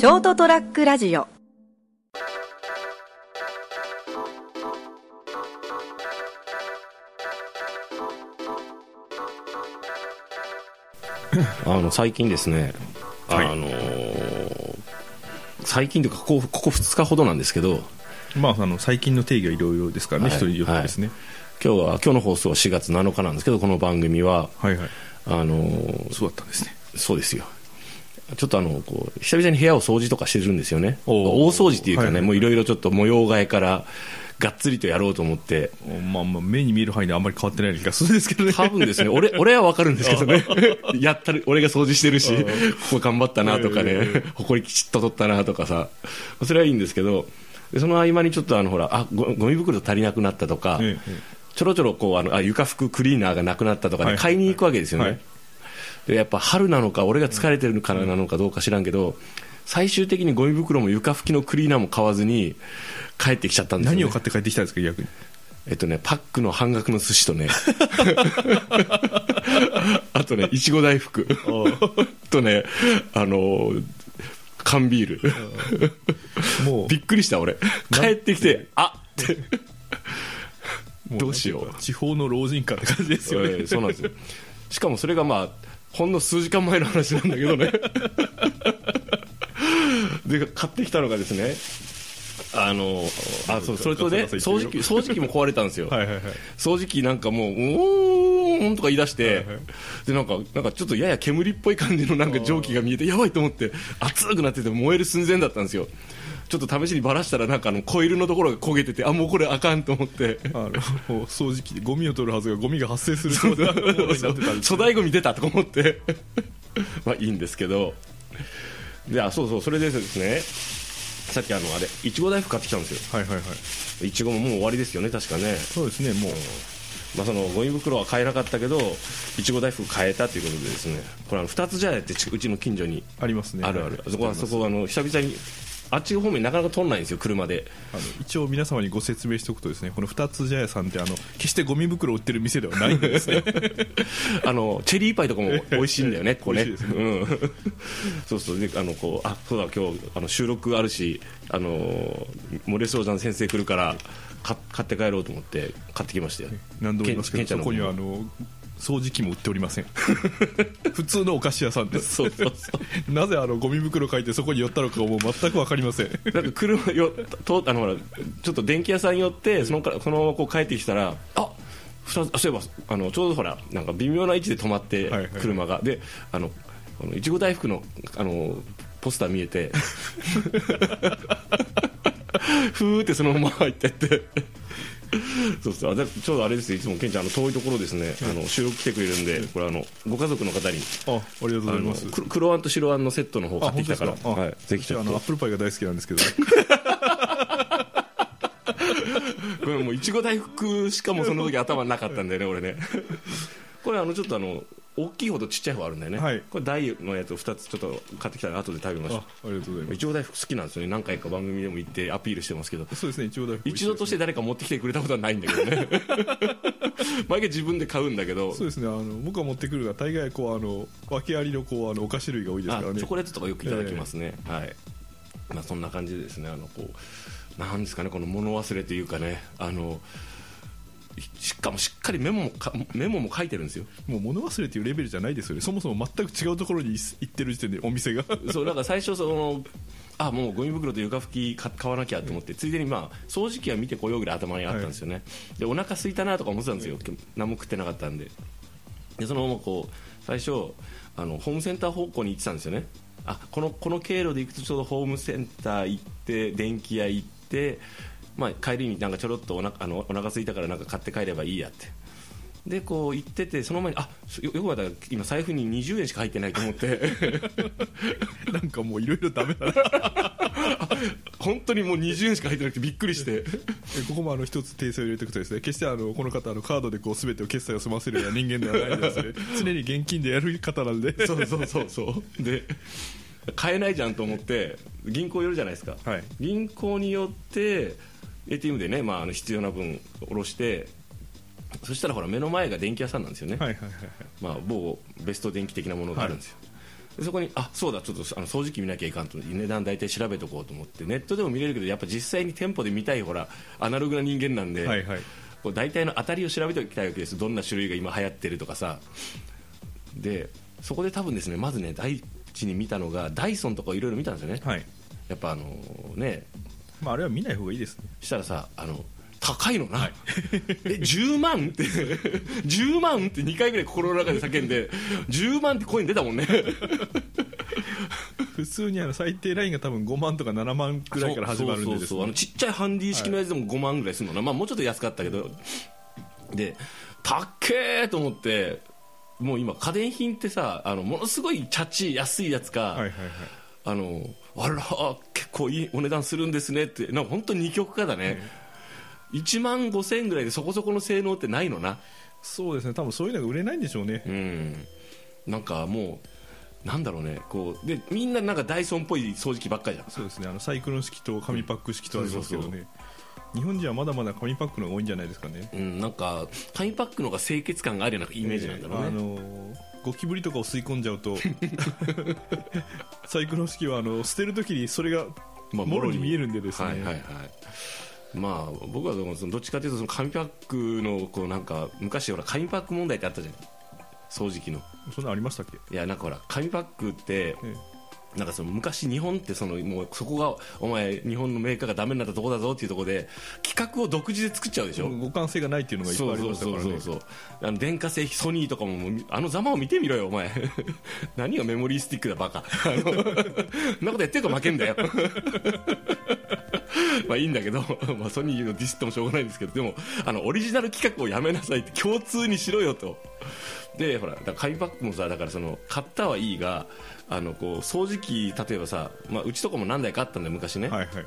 ショートトラックラジオ。あの最近ですね、はい。あのー最近というかここここ2日ほどなんですけどまあ、あの最近の定義はいろいろですからね、はい人によってですね、今日は今日の放送は4月7日なんですけどこの番組ははい、はい。あのーそうだったんですね。そうですよちょっとあのこう久々に部屋を掃除とかしてるんですよね。大掃除っていうかね、はいはいもうい。ろいろちょっと模様替えからがっつりとやろうと思って。まあまあ目に見える範囲であんまり変わってない気がするんですけどね。多分ですね、俺、俺はわかるんですけどね。やったる、俺が掃除してるし、ここ頑張ったなとかね、埃きちっと取ったなとかさ、それはいいんですけど、でその合間にちょっとあの、ほら、あ、ごゴミ袋足りなくなったとか、ええちょろちょろこう、あの、あ、床拭くクリーナーがなくなったとかね、はい買いに行くわけですよね。はい。で、やっぱ春なのか、俺が疲れてるからなのかどうか知らんけど、最終的にゴミ袋も床拭きのクリーナーも買わずに、帰ってきちゃったんですよ、ね。何を買って帰ってきたんですか逆に？えっとね、パックの半額の寿司とね、あとね、いちご大福とね、あのー缶ビール。もうびっくりした、俺。帰ってきて、あって。もどうしよう地方の老人化って感じですよね、えーそうなんですよ。しかもそれがまあ、ほんの数時間前の話なんだけどね。で、買ってきたのがですね、あの、あ、そう、それとね、掃除機、掃除機も壊れたんですよ。掃除機なんかもう、うーんとか言い出して、はいはいで、なんか、なんかちょっとやや煙っぽい感じのなんか蒸気が見えて、やばいと思って、熱くなってて燃える寸前だったんですよ。ちょっと試しにばらしたら、なんかあの、コイルのところが焦げてて、あ、もうこれあかんと思って。掃除機でゴミを取るはずがゴミが発生するそうなものになってたんです粗大ゴミ出たとか思ってまあいいんですけどであそうそうそれでですねさっきあのあれいちご大福買ってきたんですよはいはいはいいちごももう終わりですよね確かね、そうですねもうまあ、そのゴミ袋は買えなかったけどいちご大福買えたということでですねこれあの二つ茶屋ってちうちの近所にありますねあるある、はいそこはそこはあの久々にあっち方面なかなか通んないんですよ車であの一応皆様にご説明しておくとですねこの二つ茶屋さんってあの決してゴミ袋を売ってる店ではないんですね あのチェリーパイとかも美味しいんだよね、ここね。うん。そうそう、で、あの、こう、あ、そうだ、今日、あの、収録あるし、あの、漏れそうじゃん先生来るから、か買って帰ろうと思って、買ってきましたよ。何度も言いますけどそこにはあの掃除機も売っておりません 普通のお菓子屋さんですそうそうそう。なぜあのゴミ袋書いてそこに寄ったのかもう全く分かりませんなんか車よ、と、あの、ほら、ちょっと電気屋さん寄って、そのから、そのままこう帰ってきたら、あそういえば、あの、ちょうどほら、なんか微妙な位置で止まってはいはい、車が。で、あの、あのいちご大福の、あの、ポスター見えて、ふーってそのまま入ってって。そうそうちょうどあれですよいつもケンちゃんあの遠いところですね、あの収録来てくれるんでこれあのご家族の方にあありがとうございます。黒あんと白あんのセットの方買ってきたから。はい、ぜひちょっとアップルパイが大好きなんですけど。これもういちご大福しかもその時頭なかったんだよね俺ね。これあのちょっとあの大きいほどちっちゃい方あるんだよね、はい。これ大のやつを2つちょっと買ってきたら後で食べましあありがとうございまたいちご大福好きなんですよね。何回か番組でも行ってアピールしてますけど。すそうですね一応大福一度として誰か持ってきてくれたことはないんだけどね。毎回自分で買うんだけど。そうですねあの僕が持ってくるのは大概こうあの訳ありのこうあのお菓子類が多いですからね。あチョコレートとかよくいただきますね、はい。まあそんな感じでですね。あのこうなんですかねこの物忘れというかね。あのしかもしっかりメモもかメモも書いてるんですよ。もう物忘れというレベルじゃないですよね。そもそも全く違うところに行ってる時点でお店が。そうだから最初そのあもうゴミ袋と床拭き買買わなきゃと思って、ついでにまあ掃除機は見てこようぐらい頭にあったんですよね、でお腹空いたなとか思ってたんですよ、何も食ってなかったんで。でそのままこう最初あのホームセンター方向に行ってたんですよね。あこのこの経路で行くとちょうどホームセンター行って電気屋行って、まあ、帰りになんかちょろっとおなあのお腹空いたからなんか買って帰ればいいやって。でこう行っててその前にあよよく考えた。ら今財布に20円しか入ってないと思って。なんかもういろいろダメだな。本当にもう20円しか入ってなくてびっくりして。えここもあの一つ訂正を入れておくとですね決してあのこの方あのカードでこう全てを決済を済ませるような人間ではないですね。常に現金でやる方なんで。そうそうそうそう。で買えないじゃんと思って銀行寄るじゃないですか、はい。銀行によって ATM でね、まあ、あの必要な分下ろしてそしたらほら目の前が電気屋さんなんですよね、はいはいはいはい。まあ、某ベスト電気的なものがあるんですよ、でそこにあそうだちょっとあの掃除機見なきゃいかんと値段大体調べとこうと思ってネットでも見れるけどやっぱ実際に店舗で見たいほらアナログな人間なんで、はいはい。こう大体の当たりを調べておきたいわけです。どんな種類が今流行ってるとかさ。でそこで多分ですねまずね第一に見たのがダイソンとかいろいろ見たんですよね、はい。やっぱあのねまああれは見ない方がいいですね。したらさあの高いのな、え10万って 10万って2回ぐらい心の中で叫んで10万って声に出たもんね。普通にあの最低ラインが多分5万とか7万くらいから始まるんであのちっちゃいハンディ式のやつでも5万ぐらいするのな、まあ、もうちょっと安かったけど。でたっけーと思ってもう今家電品ってさあのものすごいチャチ安いやつか、はいはいはい。あのあら結構いいお値段するんですねって。なんか本当に二極化だね、1万5000円ぐらいでそこそこの性能ってないのな。そうですね。多分そういうのが売れないんでしょうね。うん。なんかもうなんだろうね。こうでみんななんかダイソンっぽい掃除機ばっかりじゃんそうですね。あのサイクロン式と紙パック式とありますけどそうね日本人はまだまだ紙パックの方が多いんじゃないですかね。うん、なんか紙パックの方が清潔感があるようなイメージなんだろうね、あのーゴキブリとかを吸い込んじゃうとサイクロン式はあの捨てるときにそれがまあもろに見えるんでですね、はいはいはい。まあ僕はどっちかというとその紙パックのこうなんか昔ほら紙パック問題ってあったじゃん。掃除機の。そんなのありましたっけ、いやなんかほら紙パックってえなんかその昔日本ってそのもうそこがお前日本のメーカーがダメになったとこだぞっていうところで企画を独自で作っちゃうでしえょ、互換性がないっていうのがいっぱいありましたからねそうそうそう。の電化製品ソニーとかもあのざまを見てみろよお前。何がメモリースティックだバカ。そんなことやってるから負けんだよ。まあいいんだけど、まあ、ソニーのディスってもしょうがないんですけどでもあのオリジナル企画をやめなさいって共通にしろよとでほらだ紙パックもさだからその買ったはいいがあのこう掃除機例えばさ、まあ、うちとかも何台かあったんだよ昔ね、はいはい。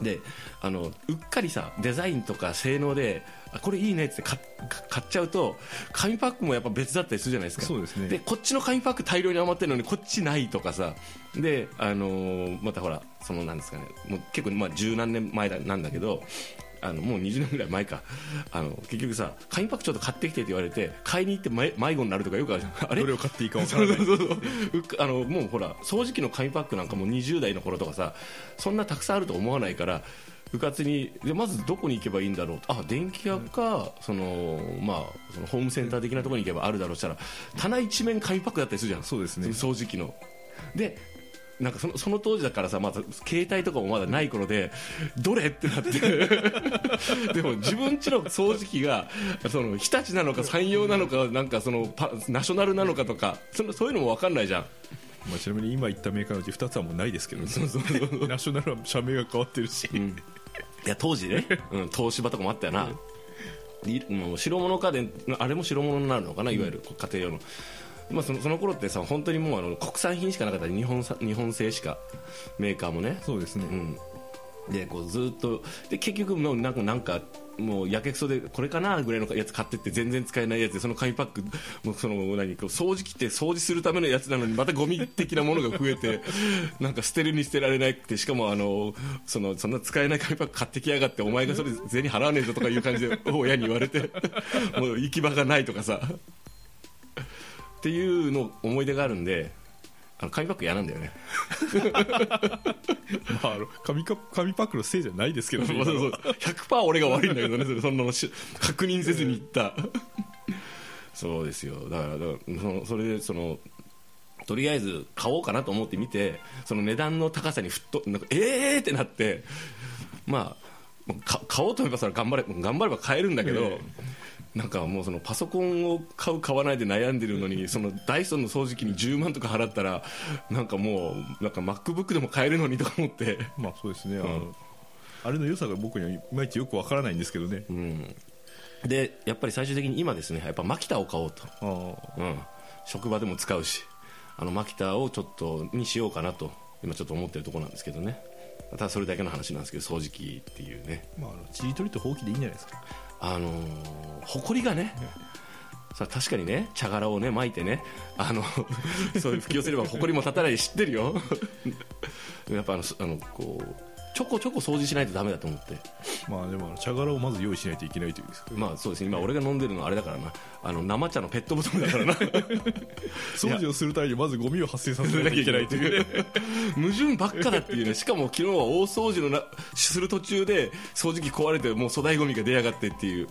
であのうっかりさデザインとか性能であこれいいねって買っちゃうと紙パックもやっぱ別だったりするじゃないですか。そうですねでこっちの紙パック大量に余ってるのにこっちないとかさ。で、あのーまたほらそのなんですかねもう結構まあ十何年前だなんだけどあのもう20年ぐらい前か。あの結局さ紙パックちょっと買ってきてって言われて買いに行って迷迷子になるとかよくあるじゃん。あれ？どれを買っていいか分からない。そうそうそう。あのもうほら掃除機の紙パックなんかもう20代の頃とかさそんなたくさんあると思わないからうかつにでまずどこに行けばいいんだろう？あ電気屋か、そのまあ、そのホームセンター的なところに行けばあるだろうしたら棚一面紙パックだったりするじゃん。そうですね。掃除機の。でなんかそのその当時だからさまだ携帯とかもまだない頃でどれってなって。でも自分家の掃除機がその日立なのか山陽なのかなんかそのパナショナルなのかとかそのそういうのも分かんないじゃん。まあ、ちなみに今言ったメーカーのうち2つはもうないですけど、ね、ナショナルは社名が変わってるし、いや当時ね、うん、東芝とかもあったよな、う白物家電あれも白物になるのかないわゆる家庭用の、まあ、そのその頃ってさ本当にもうあの国産品しかなかった日本さ日本製しかメーカーもね。そうですね、うん。でこうずっとで結局もうなんかなんかもうやけくそでこれかなぐらいのやつ買ってって全然使えないやつでその紙パックもうその何こう掃除機って掃除するためのやつなのにまたゴミ的なものが増えて なんか捨てるに捨てられなくてしかもあのそのそんな使えない紙パック買ってきやがってお前がそれ銭払わねえぞとかいう感じで親に言われて もう行き場がないとかさっていうの思い出があるんであの紙パック嫌なんだよね。まあ、あの紙か紙パックのせいじゃないですけどね。そうそうそう。100%俺が悪いんだけどねそれ そんなのし確認せずに言った。そうですよ。だからだからそのそれでそのとりあえず買おうかなと思って見てその値段の高さにふっとなんかえーってなってまあか買おうと思えばそれ頑張れ頑張れば買えるんだけど、えなんかもうそのパソコンを買う買わないで悩んでるのに そのダイソンの掃除機に10万とか払ったらなんかもうなんか MacBook でも買えるのにとか思って。まあそうですね、あのあれの良さが僕にはいまいちよくわからないんですけどね、うん、でやっぱり最終的に今ですねやっぱマキタを買おうと、あうん、職場でも使うしあのマキタをちょっとにしようかなと今ちょっと思ってるところなんですけどね。ただそれだけの話なんですけど掃除機っていうね。まあ、あのちりとりとほうきでいいんじゃないですかあのー、埃がねさ確かにね茶殻をね巻いてねあの そういう吹き寄せれば埃も立たないで知ってるよ。やっぱあのそあのこうちょこちょこ掃除しないとダメだと思って。まあでも茶殻をまず用意しないといけないというですか。まあそうですね。今俺が飲んでるのはあれだからな。あの生茶のペットボトルだからな。掃除をするためにまずゴミを発生させなきゃいけないという。ね矛盾ばっかだっていうね。しかも昨日は大掃除のなする途中で掃除機壊れてもう粗大ゴミが出やがってっていう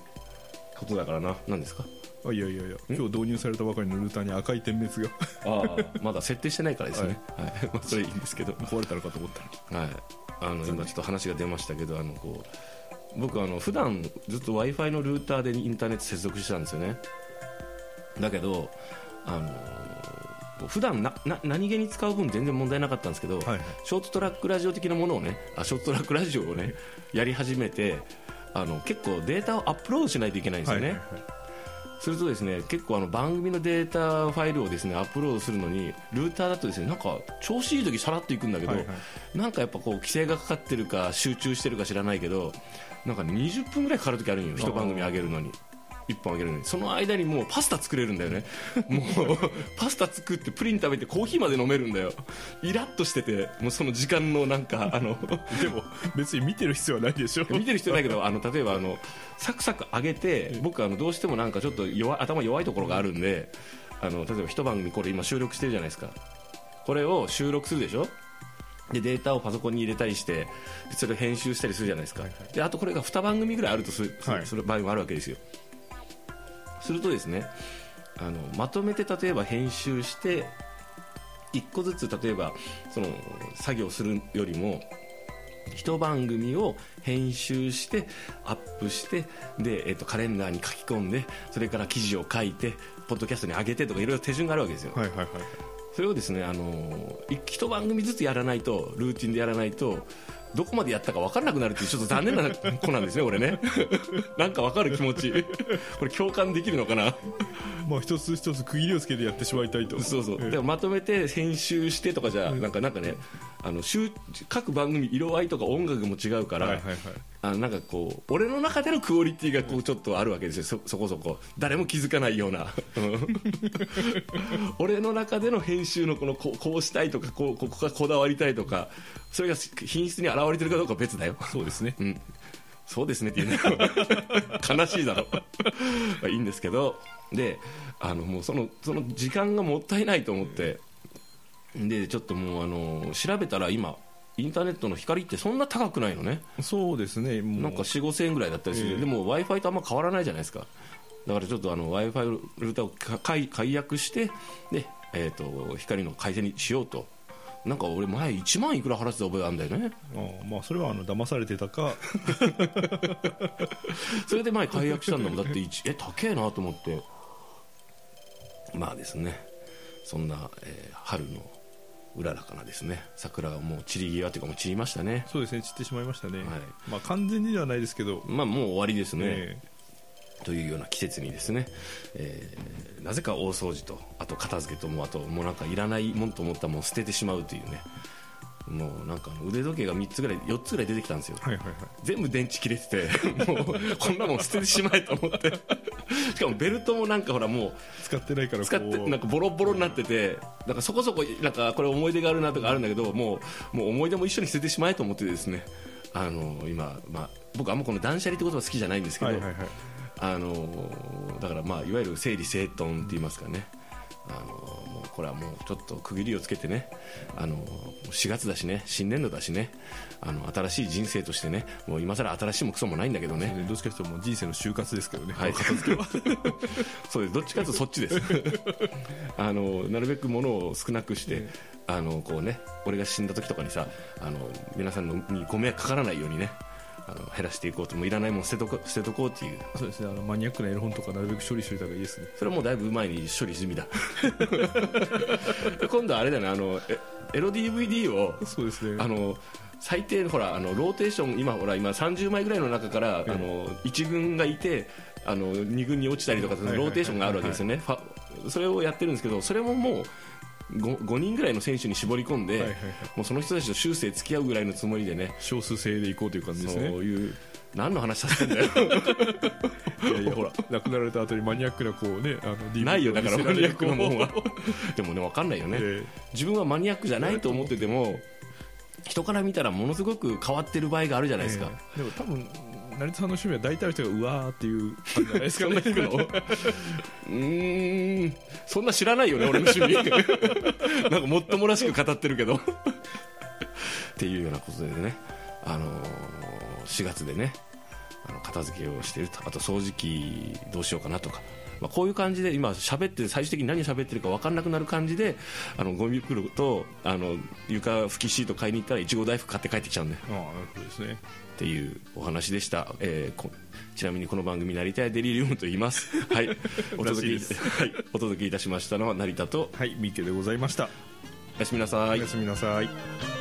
ことだからな。何ですか？あいやいやいや。今日導入されたばかりのルーターに赤い点滅が。ああまだ設定してないからですね、はい。まあ、それいいんですけど、壊れたのかと思ったら。はい、あの今ちょっと話が出ましたけどあのこう僕あの普段ずっと w i f i のルーターでインターネット接続してたんですよね。だけどあの普段なな何気に使う分全然問題なかったんですけど、はいはい。ショートトラックラジオ的なものをねあショートトラックラジオをね やり始めてあの結構データをアップロードしないといけないんですよね、はいはいはいするとですね結構あの番組のデータファイルをですねアップロードするのにルーターだとですねなんか調子いい時さらっといくんだけど、はいはなんかやっぱこう規制がかかってるか集中してるか知らないけどなんかね20分ぐらいかかる時あるんよ一番組上げるのに。1本あげるのに。その間にもうパスタ作れるんだよね。もうパスタ作ってプリン食べてコーヒーまで飲めるんだよ。イラッとしててもうその時間のなんかあのでも別に見てる必要はないでしょ。見てる人ないけどあの例えばあのサクサク上げて僕あのどうしてもなんかちょっと弱い頭弱いところがあるんであの例えば一番組これ今収録してるじゃないですか。これを収録するでしょ？でデータをパソコンに入れたりしてそれを編集したりするじゃないですか、であとこれが2番組ぐらいあるとする場合もあるわけですよするとですねあのまとめて例えば編集して1個ずつ例えばその作業するよりも一番組を編集してアップしてで、えっとカレンダーに書き込んでそれから記事を書いてポッドキャストに上げてとかいろいろ手順があるわけですよ、はいはいはい。それをですねあのい一番組ずつやらないとルーティンでやらないとどこまでやったか分からなくなるっていうちょっと残念な 子なんですね俺ね。なんか分かる気持ち。これ共感できるのかな。まあ一つ一つ区切りをつけてやってしまいたいと。そうそう、ええ。でもまとめて編集してとかじゃ、なんかなんかねあの集各番組色合いとか音楽も違うから、はいはいはいあなんかこう俺の中でのクオリティがこうちょっとあるわけですよ。そそこそこ。誰も気づかないような。う ん俺の中での編集のこのこうこうしたいとかこうここがこだわりたいとかそれが品質に現れてるかどうかは別だよ。そうですね。うん、そうですねって言うの。悲しいだろ。まあいいんですけど。であのもうそのその時間がもったいないと思って。でちょっともうあの調べたら今インターネットの光ってそんな高くないのね。そうですね。もう。なんか4 5千円ぐらいだったりする、ええ。でも w i f i とあんま変わらないじゃないですか。だからちょっと w i f i ルーターをか解解約してで、えー、と光の回線にしようと。なんか俺前1万いくら払ってた覚えあるんだよね。ああまあそれはあの騙されてたか。それで前解約したんだもん。だって一え高えなと思って。まあですね。そんな、えー春のうららかなですね。桜がもう散り際というかもう散りましたね。そうですね。散ってしまいましたね、はい。まあ完全にではないですけど。まあもう終わりですね、えというような季節にですね、えーなぜか大掃除とあと片付けともうあともうなんかいらないもんと思ったらもん捨ててしまうというね。もうなんか腕時計が3つぐらい4つぐらい出てきたんですよ。えはいはいはい。全部電池切れててもうこんなもん捨ててしまえと思って しかもベルトもなんかほらもう使ってないから使ってなんかボロボロになっててなんかそこそこなんかこれ思い出があるなとかあるんだけどもうもう思い出も一緒に捨ててしまえと思ってですね。あの今、まあ、僕あんまこの断捨離って言葉好きじゃないんですけど、はいはいはい。あのだからまあいわゆる整理整頓って言いますかね。あのこれはもうちょっと区切りをつけてねあの4月だしね新年度だしねあの新しい人生としてねもう今更新しいもクソもないんだけどね。ね。どっちかというともう人生の就活ですけどね、はい。片付けは。そうです。どっちかというとそっちです。あのなるべく物を少なくして、あのこうね俺が死んだ時とかにさあの皆さんのにご迷惑かからないようにねあの減らしていこうともういらないもん捨てとこ捨てとこうっていう。そうですね。あのマニアックなエロ本とかなるべく処理しておいた方がいいですね。それはもうだいぶ前に処理済みだ。今度はあれだねあのえエロ DVD をそうですね。あの最低ほらあのローテーション今ほら今30枚ぐらいの中から、あの1軍がいてあの2軍に落ちたりとかローテーションがあるわけですよね、それをやってるんですけどそれももう 5, 5人ぐらいの選手に絞り込んで、はいはいはい。もうその人たちと終生付き合うぐらいのつもりでね少数制でいこうという感じですそうねいう何の話させてんだよ。いやいやほら亡くなられた後にマニアックなこうねあの DVD ないよだからマニアックなもんは。でもね分かんないよね、え。自分はマニアックじゃないと思ってても人から見たらものすごく変わってる場合があるじゃないですか、えーでも多分成田さんの趣味は大体の人がうわーっていう感じじゃないですかねそんな聞くのうーん。そんな知らないよね俺の趣味。なんかもっともらしく語ってるけど。っていうようなことでね、あのー4月でねあの片付けをしてると。あと掃除機どうしようかなとか、まあ、こういう感じで今喋って最終的に何喋ってるか分かんなくなる感じであのゴミ袋とあの床拭きシート買いに行ったらいちご大福買って帰ってきちゃうんでああなるほどですね。っていうお話でした、えーこちなみにこの番組「なりたいデリリウム」と言います。はい。お届け、はい、お届けいたしましたのは成田とはいミケでございました、おやすみなさい。おやすみなさい